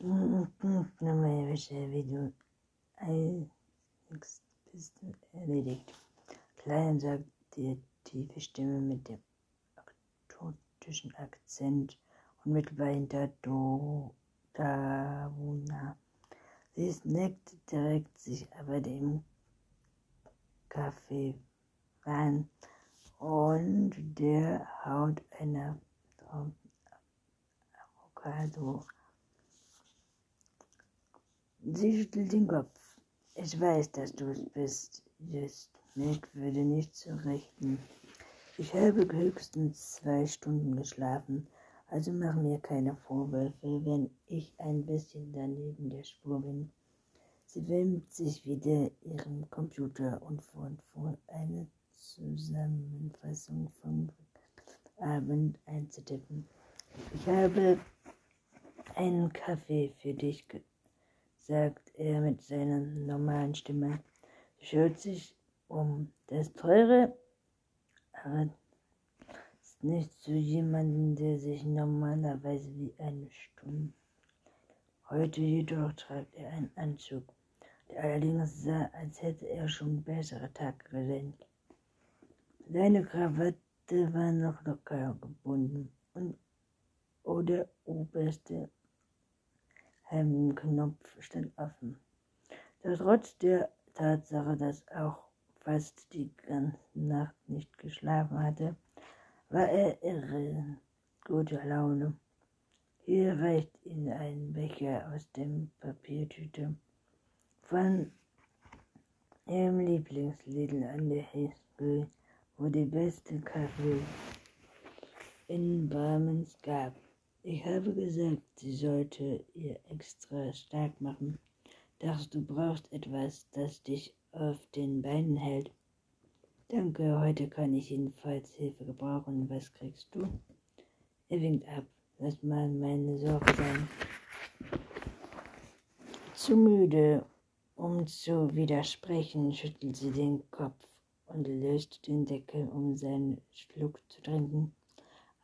Nochmal wie du eiligst bist erledigt. Klein sagt die tiefe Stimme mit dem aktotischen Akzent unmittelbar hinter Do Davuna. Sie snackt direkt sich aber dem Kaffee rein und der Haut einer Avocado. Sie schüttelt den Kopf. Ich weiß, dass du es bist. Just. Nick würde nicht zurechten. Ich habe höchstens zwei Stunden geschlafen, also mach mir keine Vorwürfe, wenn ich ein bisschen daneben der Spur bin. Sie wimmt sich wieder ihrem Computer und fort vor eine Zusammenfassung vom Abend einzutippen. Ich habe einen Kaffee für dich, sagt er mit seiner normalen Stimme. Schaut sich um. Das teure, aber ist nicht zu jemandem, der sich normalerweise wie eine Stunde. Heute jedoch trägt er einen Anzug, der allerdings sah, als hätte er schon bessere Tage gesehen. Seine Krawatte war noch locker gebunden und oh, der oberste Hemdenknopf stand offen. Doch trotz der Tatsache, dass auch fast die ganze Nacht nicht geschlafen hatte, war er irre guter Laune. Hier reicht ihm ein Becher aus dem Papiertüte von ihrem Lieblingslidl an der Highschool wo die beste Kaffee in Bramens gab. Ich habe gesagt, sie sollte ihr extra stark machen. Dachte, du brauchst etwas, das dich auf den Beinen hält. Danke, heute kann ich jedenfalls Hilfe gebrauchen. Was kriegst du? Er winkt ab. Lass mal meine Sorge sein. Zu müde, um zu widersprechen, schüttelt sie den Kopf und löste den Deckel, um seinen Schluck zu trinken.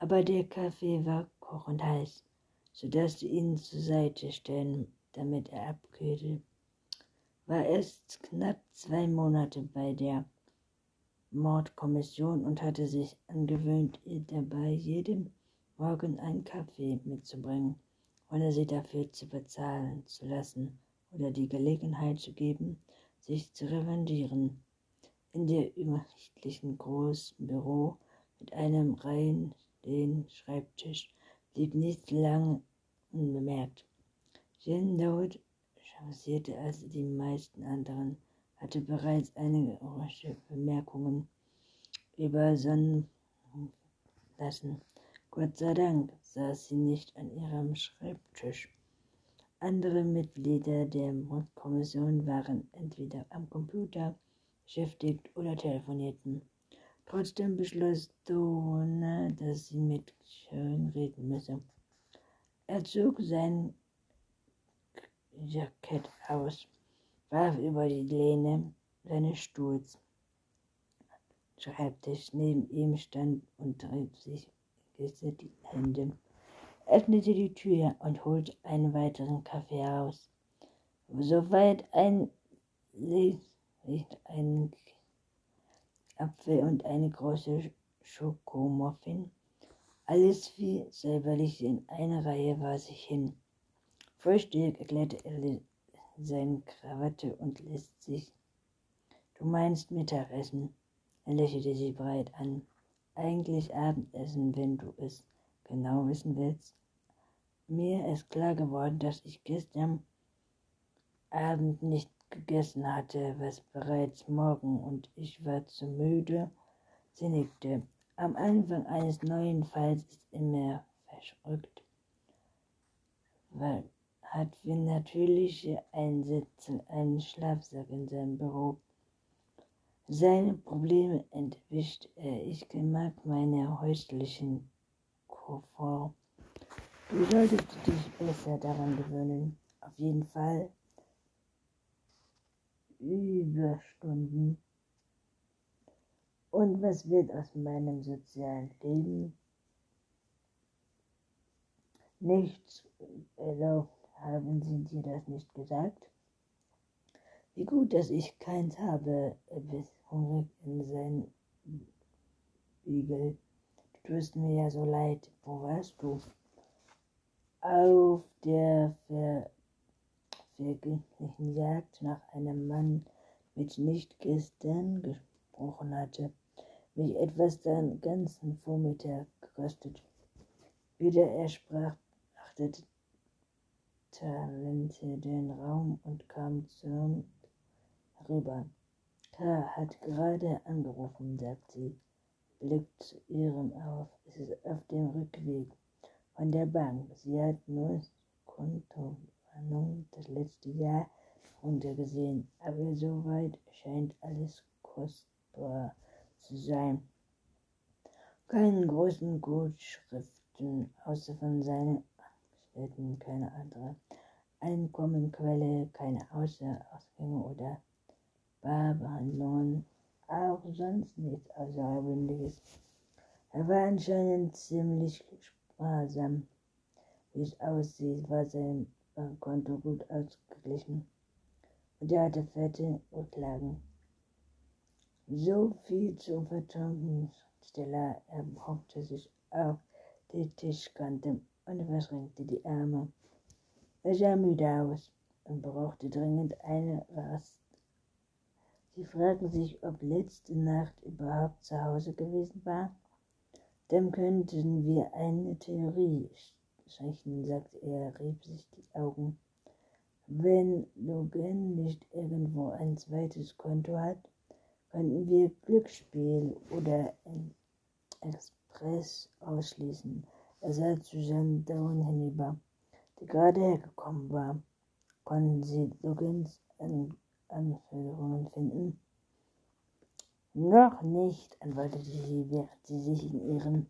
Aber der Kaffee war kochend heiß, sodass sie ihn zur Seite stellen, damit er abkühlte. War erst knapp zwei Monate bei der Mordkommission und hatte sich angewöhnt, ihr dabei jeden Morgen einen Kaffee mitzubringen, ohne sie dafür zu bezahlen zu lassen oder die Gelegenheit zu geben, sich zu revanchieren in der übersichtlichen großen Büro mit einem reinen Schreibtisch blieb nicht lange unbemerkt. Jen Dowd changierte als die meisten anderen, hatte bereits einige orange Bemerkungen über Sonnen lassen. Gott sei Dank saß sie nicht an ihrem Schreibtisch. Andere Mitglieder der Mordkommission waren entweder am Computer beschäftigt oder telefonierten. Trotzdem beschloss Dona, dass sie mit Sharon reden müsse. Er zog sein Jackett aus, warf über die Lehne seines Stuhls. Schreibtisch neben ihm stand und trieb sich die Hände, öffnete die Tür und holte einen weiteren Kaffee heraus. Soweit ein riecht ein Apfel und eine große Schokomuffin. Alles wie säuberlich in einer Reihe war sich hin. Frühstück erklärte er seine Krawatte und lässt sich. Du meinst Mittagessen? Er lächelte sie breit an. Eigentlich Abendessen, wenn du es genau wissen willst. Mir ist klar geworden, dass ich gestern Abend nicht gegessen hatte, was bereits morgen und ich war zu müde. Sie nickte. Am Anfang eines neuen Falls ist immer verschrückt, weil hat wie natürliche Einsätze einen Schlafsack in seinem Büro. Seine Probleme entwischt er. Ich mag meine häuslichen Komfort. Du solltest dich besser daran gewöhnen. Auf jeden Fall Überstunden. Und was wird aus meinem sozialen Leben? Nichts erlaubt Haben sie dir das nicht gesagt? Wie gut, dass ich keins habe, biss hungrig in sein Spiegel. Du tust mir ja so leid. Wo warst du? Auf der ver vergeblichen Jagd nach einem Mann, mit nicht gestern gesprochen hatte, mich etwas den ganzen Vormittag gekostet. Wieder er sprach, achtete Talente den Raum und kam zum herüber. K. hat gerade angerufen, sagt sie, blickt zu ihrem auf. Es ist auf dem Rückweg von der Bank. Sie hat nur Kontowarnung das letzte Jahr runtergesehen, aber soweit scheint alles kostbar zu sein. Keine großen Gutschriften, außer von seinen Angestellten, keine andere Einkommenquelle, keine Außerausgänge oder Barbehandlungen, auch sonst nichts Außergewöhnliches. Er war anscheinend ziemlich sparsam. Wie es aussieht, war sein Konto gut ausgeglichen und er hatte fette Rücklagen. So viel zur Verträumungsstelle. Er behauptete sich auf die Tischkante und verschränkte die Arme. Er sah müde aus und brauchte dringend eine Rast. Sie fragten sich, ob letzte Nacht überhaupt zu Hause gewesen war. Dann könnten wir eine Theorie sprechen, sagte er, rieb sich die Augen. Wenn Logan nicht irgendwo ein zweites Konto hat, könnten wir Glücksspiel oder Express ausschließen. Er sah zu Jean Down hinüber, die gerade hergekommen war. Konnten sie Logans An Anforderungen finden? Noch nicht, antwortete sie, während sie sich in ihren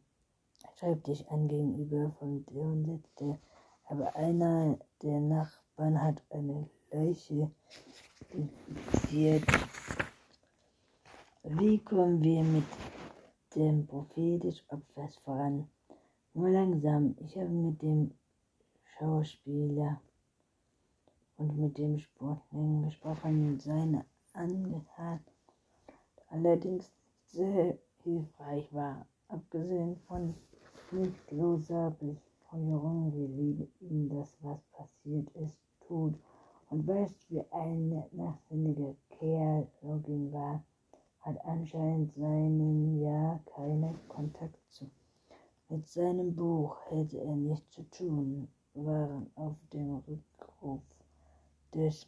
Schreibtisch an gegenüber von Leon setzte. Aber einer der Nachbarn hat eine Leiche infiziert. Wie kommen wir mit dem des Opfers voran? Nur langsam. Ich habe mit dem Schauspieler und mit dem Sportling gesprochen. Seine Angehat allerdings sehr hilfreich war, abgesehen von lichtloser Befeuerung, wie lieb ihm das, was passiert ist, tut. Und weißt, wie ein nachsinniger Kerl Login war, hat anscheinend seinen ja keinen Kontakt zu. Mit seinem Buch hätte er nichts zu tun, waren auf dem Rückruf des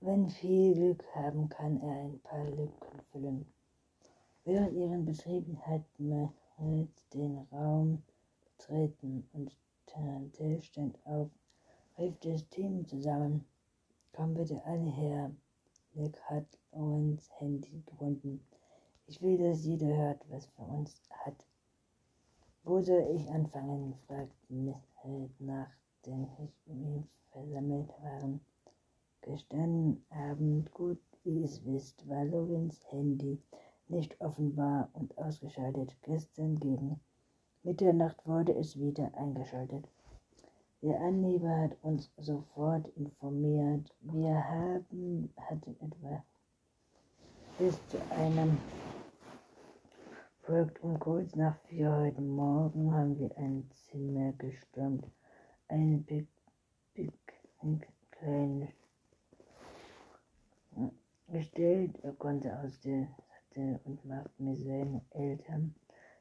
wenn viel Glück haben, kann er ein paar Lücken füllen. Während ihren Betrieben hat man den Raum betreten und Tante stand auf, rief das Team zusammen. Komm bitte alle her. Nick hat Owens Handy gefunden. Ich will, dass jeder hört, was für uns hat. Wo soll ich anfangen? fragte Miss Held, nachdem wir versammelt waren. Gestern Abend, gut wie es wisst, war Logins Handy nicht offenbar und ausgeschaltet. Gestern gegen Mitternacht wurde es wieder eingeschaltet. Der Anheber hat uns sofort informiert. Wir haben, hatten etwa bis zu einem Projekt um kurz nach vier heute Morgen haben wir ein Zimmer gestürmt. Eine Big, Big, kleine gestellt. Er konnte aus der Hatte und machte mir seine Eltern,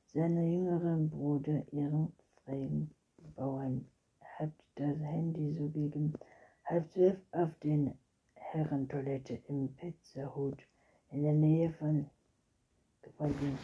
seine jüngeren Bruder, ihren freien Bauern, hat das Handy so gegen halb zwölf auf den Herrentoilette im Pizzahut in der Nähe von gefunden.